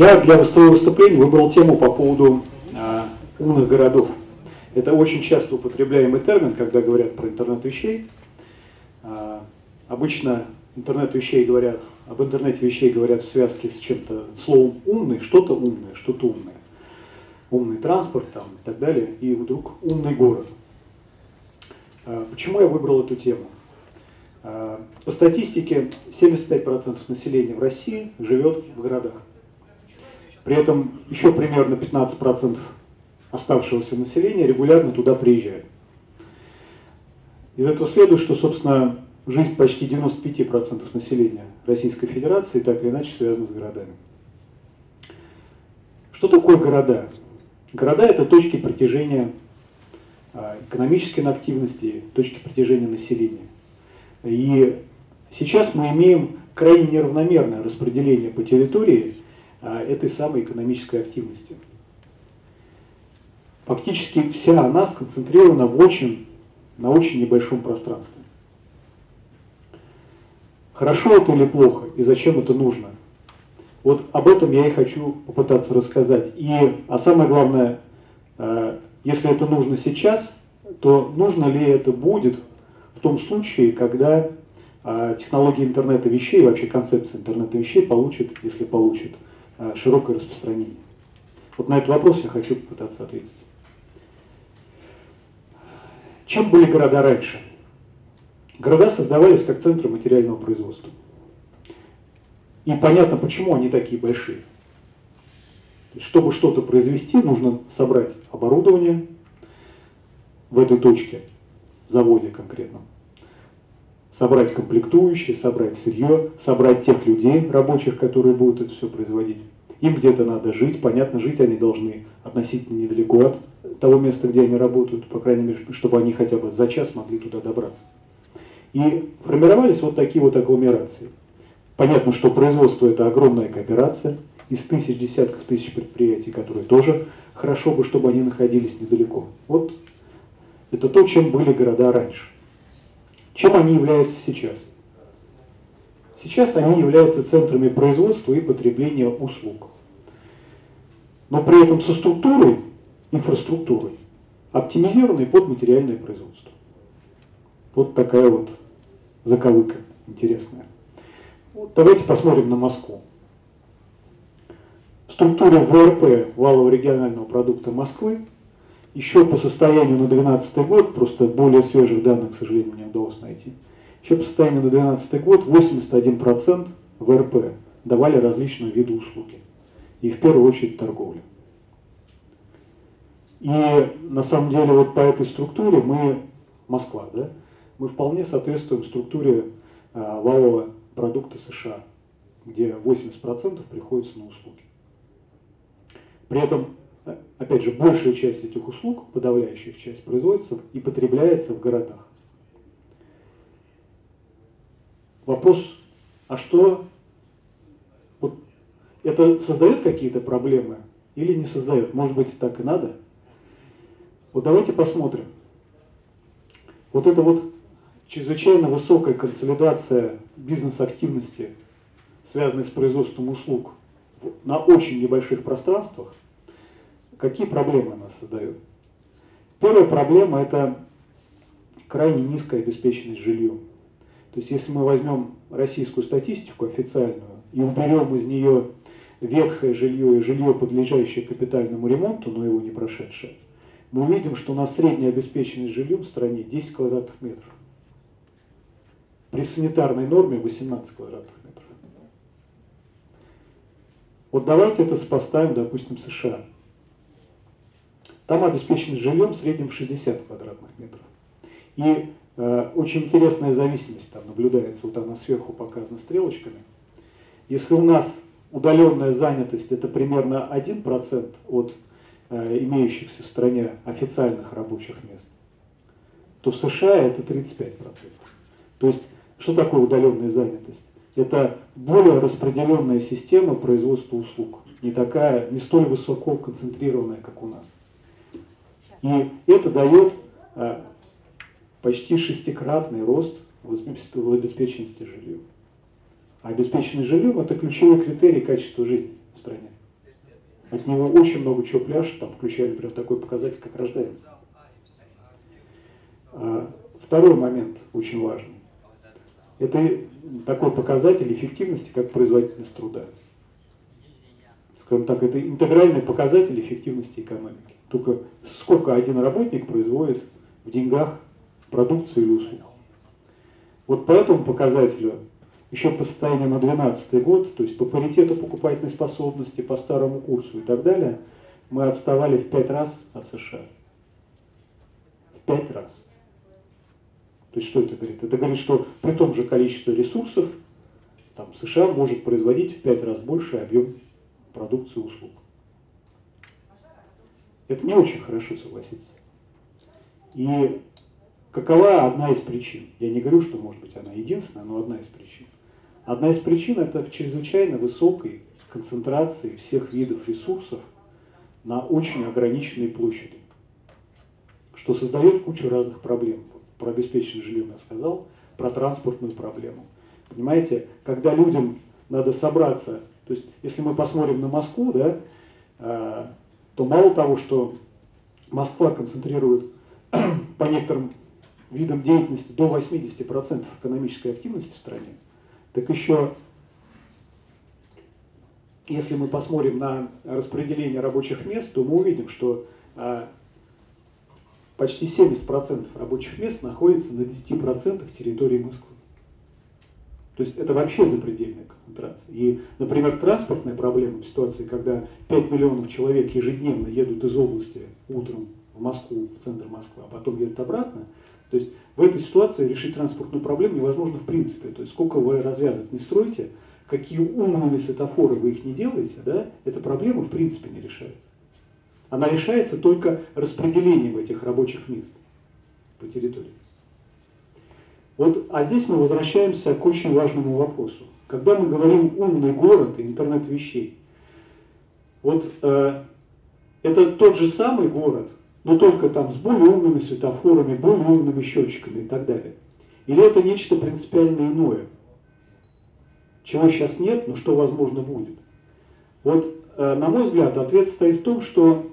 Я для своего выступления выбрал тему по поводу а, умных городов. Это очень часто употребляемый термин, когда говорят про интернет вещей. А, обычно интернет вещей говорят, об интернете вещей говорят в связке с чем-то словом умный, что-то умное, что-то умное. Умный транспорт там, и так далее. И вдруг умный город. А, почему я выбрал эту тему? По статистике 75% населения в России живет в городах. При этом еще примерно 15% оставшегося населения регулярно туда приезжают. Из этого следует, что, собственно, жизнь почти 95% населения Российской Федерации так или иначе связана с городами. Что такое города? Города – это точки притяжения а, экономической активности, точки притяжения населения. И сейчас мы имеем крайне неравномерное распределение по территории этой самой экономической активности. Фактически вся она сконцентрирована в очень, на очень небольшом пространстве. Хорошо это или плохо, и зачем это нужно? Вот об этом я и хочу попытаться рассказать. И, а самое главное, а, если это нужно сейчас, то нужно ли это будет в том случае, когда а, технологии интернета вещей, вообще концепция интернета вещей получит, если получит, а, широкое распространение. Вот на этот вопрос я хочу попытаться ответить. Чем были города раньше? Города создавались как центры материального производства. И понятно, почему они такие большие. Чтобы что-то произвести, нужно собрать оборудование в этой точке, заводе конкретном, собрать комплектующие, собрать сырье, собрать тех людей, рабочих, которые будут это все производить. Им где-то надо жить, понятно, жить они должны относительно недалеко от того места, где они работают, по крайней мере, чтобы они хотя бы за час могли туда добраться. И формировались вот такие вот агломерации. Понятно, что производство это огромная кооперация из тысяч, десятков тысяч предприятий, которые тоже хорошо бы, чтобы они находились недалеко. Вот это то, чем были города раньше. Чем они являются сейчас? Сейчас они являются центрами производства и потребления услуг. Но при этом со структурой, инфраструктурой, оптимизированной под материальное производство. Вот такая вот заковыка интересная. Вот давайте посмотрим на Москву. Структура ВРП, валового регионального продукта Москвы, еще по состоянию на 2012 год, просто более свежих данных, к сожалению, не удалось найти, еще по состоянию на 2012 год 81% ВРП давали различные виды услуги. И в первую очередь торговля. И на самом деле вот по этой структуре мы, Москва, да, мы вполне соответствуем структуре а, валового продукта США, где 80% приходится на услуги. При этом опять же, большая часть этих услуг, подавляющая часть, производится и потребляется в городах. Вопрос, а что, вот это создает какие-то проблемы или не создает? Может быть, так и надо? Вот давайте посмотрим. Вот это вот чрезвычайно высокая консолидация бизнес-активности, связанной с производством услуг на очень небольших пространствах, какие проблемы она создает? Первая проблема – это крайне низкая обеспеченность жильем. То есть если мы возьмем российскую статистику официальную и уберем из нее ветхое жилье и жилье, подлежащее капитальному ремонту, но его не прошедшее, мы увидим, что у нас средняя обеспеченность жильем в стране 10 квадратных метров. При санитарной норме 18 квадратных метров. Вот давайте это сопоставим, допустим, США. Там обеспеченность жильем в среднем 60 квадратных метров. И э, очень интересная зависимость там наблюдается, вот она сверху показана стрелочками. Если у нас удаленная занятость это примерно 1% от э, имеющихся в стране официальных рабочих мест, то в США это 35%. То есть, что такое удаленная занятость? Это более распределенная система производства услуг, не такая, не столь высоко концентрированная, как у нас. И это дает а, почти шестикратный рост в обеспеченности жильем. А обеспеченность жильем – это ключевой критерий качества жизни в стране. от него очень много чего пляж, там, включая, например, такой показатель, как рождаемость. А, второй момент очень важный. Это такой показатель эффективности, как производительность труда. Скажем так, это интегральный показатель эффективности экономики. Только сколько один работник производит в деньгах продукции и услуг. Вот по этому показателю еще по состоянию на 2012 год, то есть по паритету покупательной способности, по старому курсу и так далее, мы отставали в пять раз от США. В пять раз. То есть что это говорит? Это говорит, что при том же количестве ресурсов там, США может производить в пять раз больше объем продукции и услуг. Это не очень хорошо, согласиться. И какова одна из причин? Я не говорю, что может быть она единственная, но одна из причин. Одна из причин это в чрезвычайно высокой концентрации всех видов ресурсов на очень ограниченной площади, что создает кучу разных проблем. Про обеспечение жильем я сказал, про транспортную проблему. Понимаете, когда людям надо собраться, то есть если мы посмотрим на Москву, да, э, то мало того, что Москва концентрирует по некоторым видам деятельности до 80% экономической активности в стране, так еще, если мы посмотрим на распределение рабочих мест, то мы увидим, что а, почти 70% рабочих мест находится на 10% территории Москвы. То есть это вообще запредельная концентрация. И, например, транспортная проблема в ситуации, когда 5 миллионов человек ежедневно едут из области утром в Москву, в центр Москвы, а потом едут обратно, то есть в этой ситуации решить транспортную проблему невозможно в принципе. То есть сколько вы развязок не строите, какие умными светофоры вы их не делаете, да, эта проблема в принципе не решается. Она решается только распределением этих рабочих мест по территории. Вот, а здесь мы возвращаемся к очень важному вопросу. Когда мы говорим умный город и интернет вещей, вот э, это тот же самый город, но только там с более умными светофорами, более умными счетчиками и так далее. Или это нечто принципиально иное, чего сейчас нет, но что возможно будет. Вот, э, на мой взгляд, ответ стоит в том, что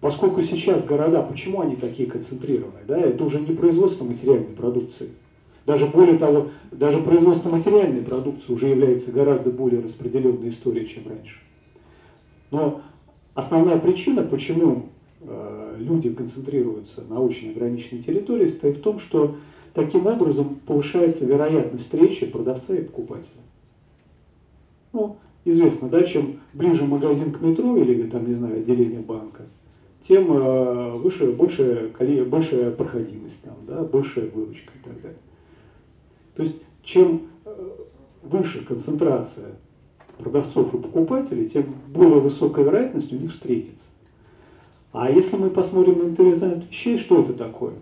поскольку сейчас города, почему они такие концентрированные, да, это уже не производство материальной продукции. Даже более того, даже производство материальной продукции уже является гораздо более распределенной историей, чем раньше. Но Основная причина, почему э, люди концентрируются на очень ограниченной территории, стоит в том, что таким образом повышается вероятность встречи продавца и покупателя. Ну, известно, да, чем ближе магазин к метро или там, не знаю, отделение банка, тем э, выше, больше, большая проходимость, там, да, большая выручка и так далее. То есть, чем э, выше концентрация продавцов и покупателей, тем более высокая вероятность у них встретиться. А если мы посмотрим на интернет вещей, что это такое?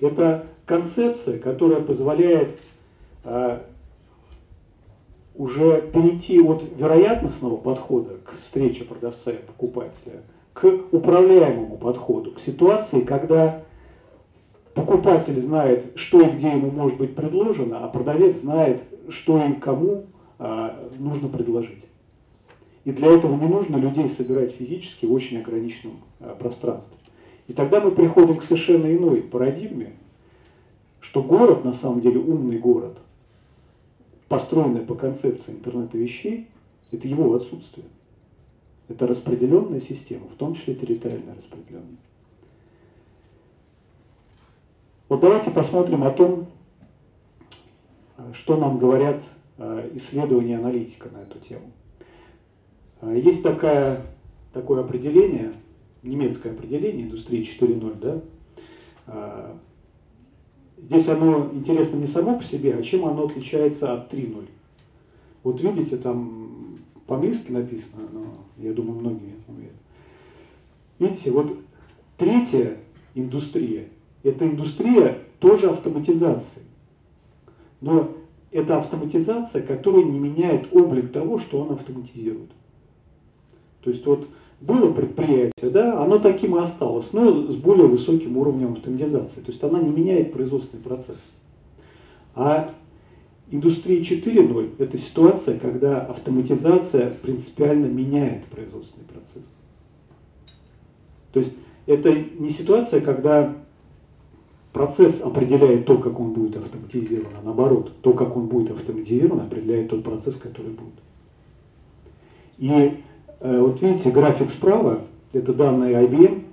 Это концепция, которая позволяет э, уже перейти от вероятностного подхода к встрече продавца и покупателя к управляемому подходу, к ситуации, когда покупатель знает, что и где ему может быть предложено, а продавец знает, что и кому а, нужно предложить. И для этого не нужно людей собирать физически в очень ограниченном а, пространстве. И тогда мы приходим к совершенно иной парадигме, что город, на самом деле умный город, построенный по концепции интернета вещей, это его отсутствие. Это распределенная система, в том числе территориально распределенная. Вот давайте посмотрим о том, что нам говорят Э, исследования аналитика на эту тему. Э, есть такая, такое определение, немецкое определение индустрии 4.0, да? Э, здесь оно интересно не само по себе, а чем оно отличается от 3.0. Вот видите, там по-английски написано, но я думаю, многие знают. Видите, вот третья индустрия, это индустрия тоже автоматизации. Но это автоматизация, которая не меняет облик того, что он автоматизирует. То есть вот было предприятие, да, оно таким и осталось, но с более высоким уровнем автоматизации. То есть она не меняет производственный процесс. А Индустрия 4.0 – это ситуация, когда автоматизация принципиально меняет производственный процесс. То есть это не ситуация, когда процесс определяет то, как он будет автоматизирован, а наоборот, то, как он будет автоматизирован, определяет тот процесс, который будет. И э, вот видите, график справа, это данные IBM,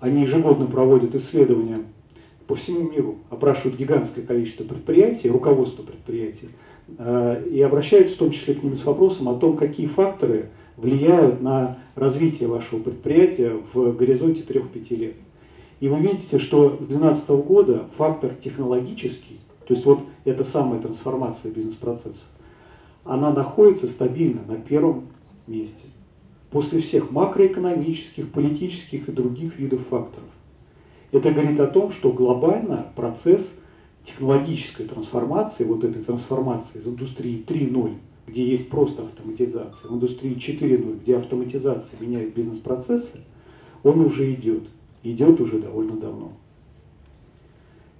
они ежегодно проводят исследования по всему миру, опрашивают гигантское количество предприятий, руководство предприятий, э, и обращаются в том числе к ним с вопросом о том, какие факторы влияют на развитие вашего предприятия в горизонте 3-5 лет. И вы видите, что с 2012 года фактор технологический, то есть вот эта самая трансформация бизнес-процессов, она находится стабильно на первом месте. После всех макроэкономических, политических и других видов факторов. Это говорит о том, что глобально процесс технологической трансформации, вот этой трансформации из индустрии 3.0, где есть просто автоматизация, в индустрии 4.0, где автоматизация меняет бизнес-процессы, он уже идет идет уже довольно давно.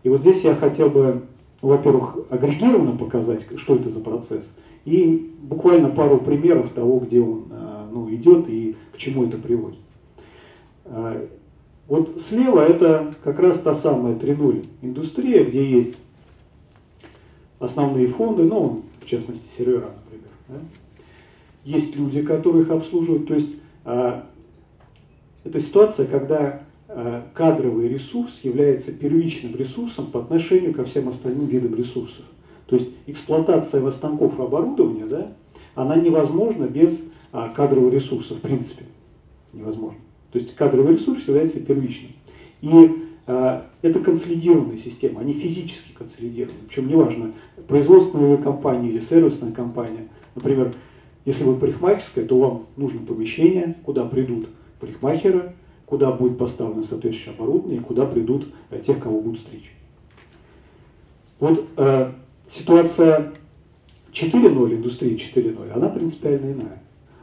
И вот здесь я хотел бы, во-первых, агрегированно показать, что это за процесс, и буквально пару примеров того, где он э, ну, идет и к чему это приводит. Э, вот слева это как раз та самая 3.0 индустрия, где есть основные фонды, ну, в частности, сервера, например. Да? Есть люди, которые их обслуживают. То есть э, это ситуация, когда кадровый ресурс является первичным ресурсом по отношению ко всем остальным видам ресурсов. То есть эксплуатация станков и оборудования, да, она невозможна без а, кадрового ресурса, в принципе. Невозможно. То есть кадровый ресурс является первичным. И а, это консолидированная система, они физически консолидированы. Причем неважно, производственная компания или сервисная компания. Например, если вы парикмахерская, то вам нужно помещение, куда придут парикмахеры, куда будет поставлено соответствующее оборудование и куда придут э, тех, кого будут стричь. Вот э, ситуация 4.0, индустрии 4.0, она принципиально иная.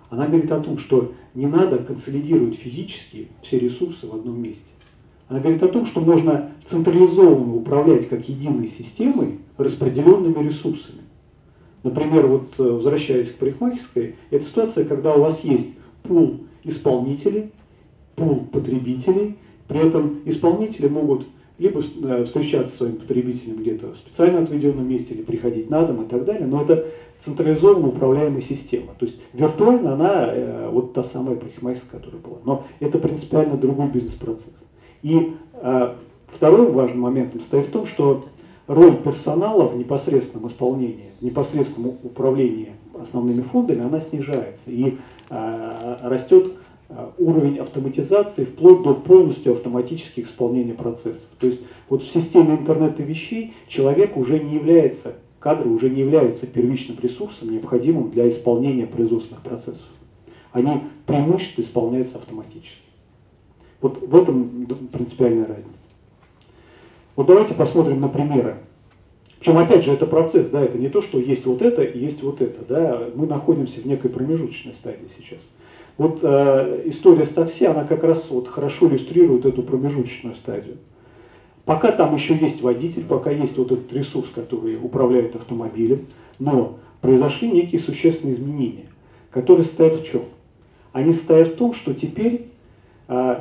Она говорит о том, что не надо консолидировать физически все ресурсы в одном месте. Она говорит о том, что можно централизованно управлять как единой системой распределенными ресурсами. Например, вот э, возвращаясь к парикмахерской, это ситуация, когда у вас есть пул исполнителей, пул потребителей, при этом исполнители могут либо э, встречаться с своим потребителем где-то в специально отведенном месте, или приходить на дом и так далее, но это централизованно управляемая система. То есть виртуально она э, вот та самая парикмахерская, которая была. Но это принципиально другой бизнес-процесс. И э, второй важным моментом стоит в том, что роль персонала в непосредственном исполнении, в непосредственном управлении основными фондами, она снижается и растет уровень автоматизации вплоть до полностью автоматических исполнения процессов. То есть вот в системе интернета вещей человек уже не является, кадры уже не являются первичным ресурсом, необходимым для исполнения производственных процессов. Они преимущественно исполняются автоматически. Вот в этом принципиальная разница. Вот давайте посмотрим на примеры. Причем, опять же, это процесс, да, это не то, что есть вот это и есть вот это, да, мы находимся в некой промежуточной стадии сейчас. Вот э, история с такси, она как раз вот хорошо иллюстрирует эту промежуточную стадию. Пока там еще есть водитель, пока есть вот этот ресурс, который управляет автомобилем, но произошли некие существенные изменения, которые состоят в чем? Они состоят в том, что теперь э,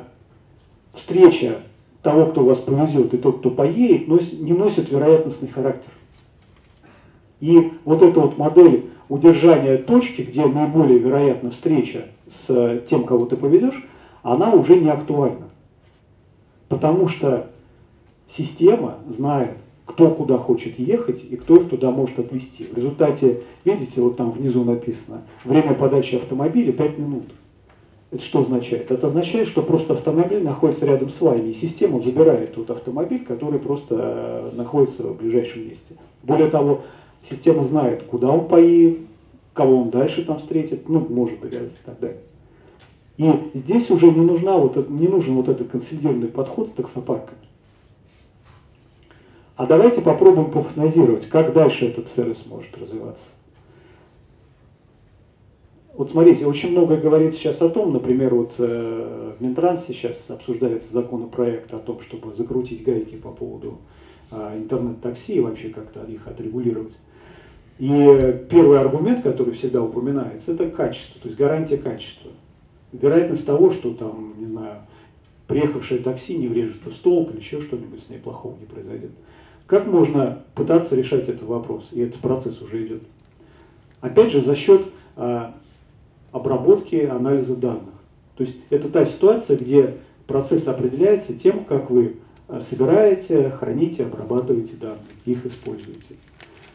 встреча того, кто вас повезет, и тот, кто поедет, не носит вероятностный характер. И вот эта вот модель удержания точки, где наиболее вероятна встреча с тем, кого ты поведешь, она уже не актуальна. Потому что система знает, кто куда хочет ехать и кто их туда может отвезти. В результате, видите, вот там внизу написано, время подачи автомобиля 5 минут. Это что означает? Это означает, что просто автомобиль находится рядом с вами, и система забирает тот автомобиль, который просто э, находится в ближайшем месте. Более того, система знает, куда он поедет, кого он дальше там встретит, ну, может догадаться и так далее. И здесь уже не, нужна вот, не нужен вот этот консолидированный подход с таксопарками. А давайте попробуем пофантазировать, как дальше этот сервис может развиваться. Вот смотрите, очень много говорит сейчас о том, например, вот э, в Минтрансе сейчас обсуждается законопроект о том, чтобы закрутить гайки по поводу а, интернет-такси и вообще как-то их отрегулировать. И первый аргумент, который всегда упоминается, это качество, то есть гарантия качества. Вероятность того, что там, не знаю, приехавшее такси не врежется в столб или еще что-нибудь с ней плохого не произойдет. Как можно пытаться решать этот вопрос? И этот процесс уже идет. Опять же, за счет а, обработки анализа данных. То есть это та ситуация, где процесс определяется тем, как вы а, собираете, храните, обрабатываете данные, их используете.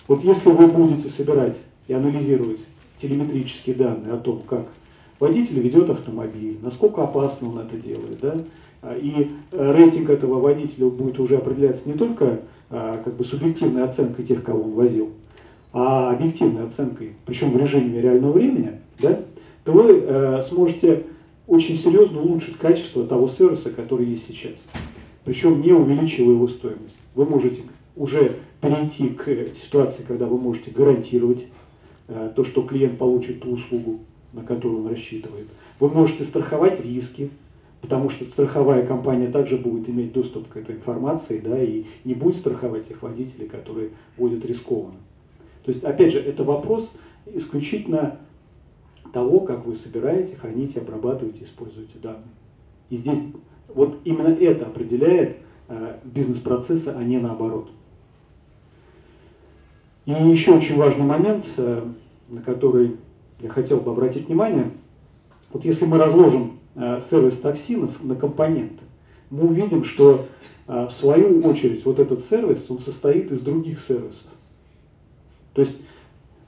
Вот если вы будете собирать и анализировать телеметрические данные о том, как водитель ведет автомобиль, насколько опасно он это делает, да, а, и э, рейтинг этого водителя будет уже определяться не только а, как бы субъективной оценкой тех, кого он возил, а объективной оценкой, причем в режиме реального времени, да, то вы э, сможете очень серьезно улучшить качество того сервиса, который есть сейчас. Причем не увеличивая его стоимость. Вы можете уже перейти к ситуации, когда вы можете гарантировать э, то, что клиент получит ту услугу, на которую он рассчитывает. Вы можете страховать риски, потому что страховая компания также будет иметь доступ к этой информации, да, и не будет страховать тех водителей, которые водят рискованно. То есть, опять же, это вопрос исключительно того, как вы собираете, храните, обрабатываете, используете данные. И здесь вот именно это определяет э, бизнес-процессы, а не наоборот. И еще очень важный момент, э, на который я хотел бы обратить внимание. Вот если мы разложим Э, сервис такси на, компоненты, мы увидим, что э, в свою очередь вот этот сервис, он состоит из других сервисов. То есть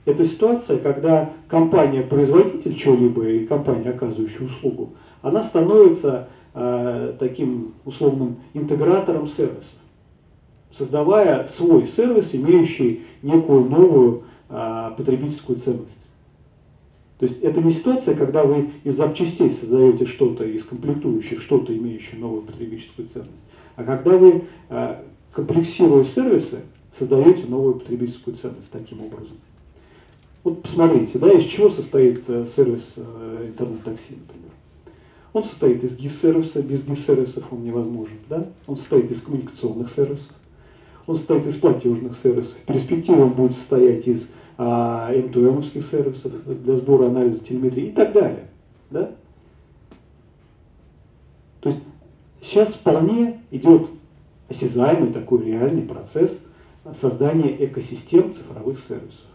это ситуация, когда компания-производитель чего-либо и компания, оказывающая услугу, она становится э, таким условным интегратором сервисов, создавая свой сервис, имеющий некую новую э, потребительскую ценность. То есть это не ситуация, когда вы из запчастей создаете что-то, из комплектующих, что-то, имеющее новую потребительскую ценность, а когда вы, э, комплексируя сервисы, создаете новую потребительскую ценность таким образом. Вот посмотрите, да, из чего состоит э, сервис э, интернет-такси, например. Он состоит из GIS-сервиса, без GIS-сервисов он невозможен. Да? Он состоит из коммуникационных сервисов, он состоит из платежных сервисов. Он будет состоять из а, m сервисов для сбора анализа телеметрии и так далее. Да? То есть сейчас вполне идет осязаемый такой реальный процесс создания экосистем цифровых сервисов.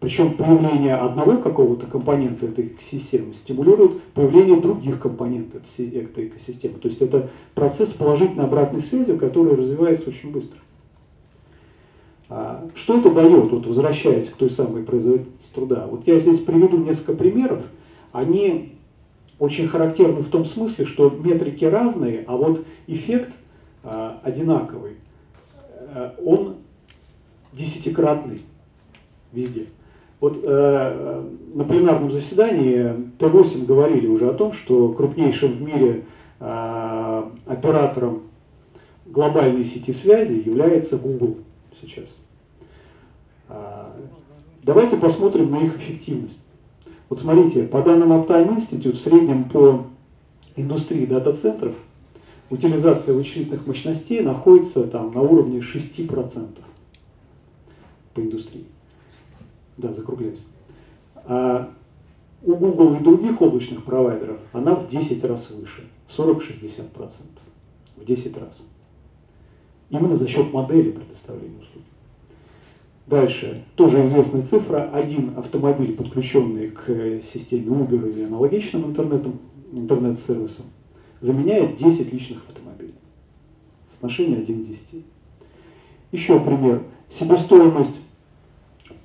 Причем появление одного какого-то компонента этой экосистемы стимулирует появление других компонентов этой экосистемы. То есть это процесс положительной обратной связи, который развивается очень быстро. А что это дает, вот возвращаясь к той самой производительности труда? Вот я здесь приведу несколько примеров. Они очень характерны в том смысле, что метрики разные, а вот эффект а, одинаковый. А, он десятикратный везде. Вот э, на пленарном заседании Т8 говорили уже о том, что крупнейшим в мире э, оператором глобальной сети связи является Google сейчас. А, давайте посмотрим на их эффективность. Вот смотрите, по данным Uptime Institute, в среднем по индустрии дата-центров утилизация вычислительных мощностей находится там на уровне 6% по индустрии. Да, закругляюсь. А у Google и других облачных провайдеров она в 10 раз выше, 40-60%. В 10 раз. Именно за счет модели предоставления услуг. Дальше, тоже известная цифра, один автомобиль, подключенный к системе Uber или аналогичным интернетом, интернет-сервисам, заменяет 10 личных автомобилей. Соотношение 1 к 10. Еще пример. Себестоимость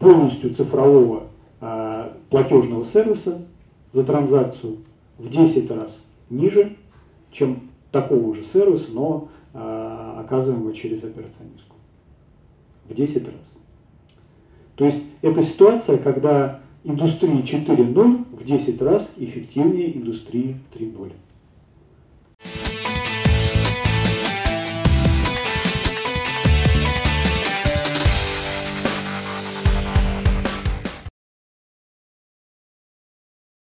полностью цифрового э, платежного сервиса за транзакцию в 10 раз ниже, чем такого же сервиса, но э, оказываемого через операционистку. В 10 раз. То есть это ситуация, когда индустрия 4.0 в 10 раз эффективнее индустрии 3.0.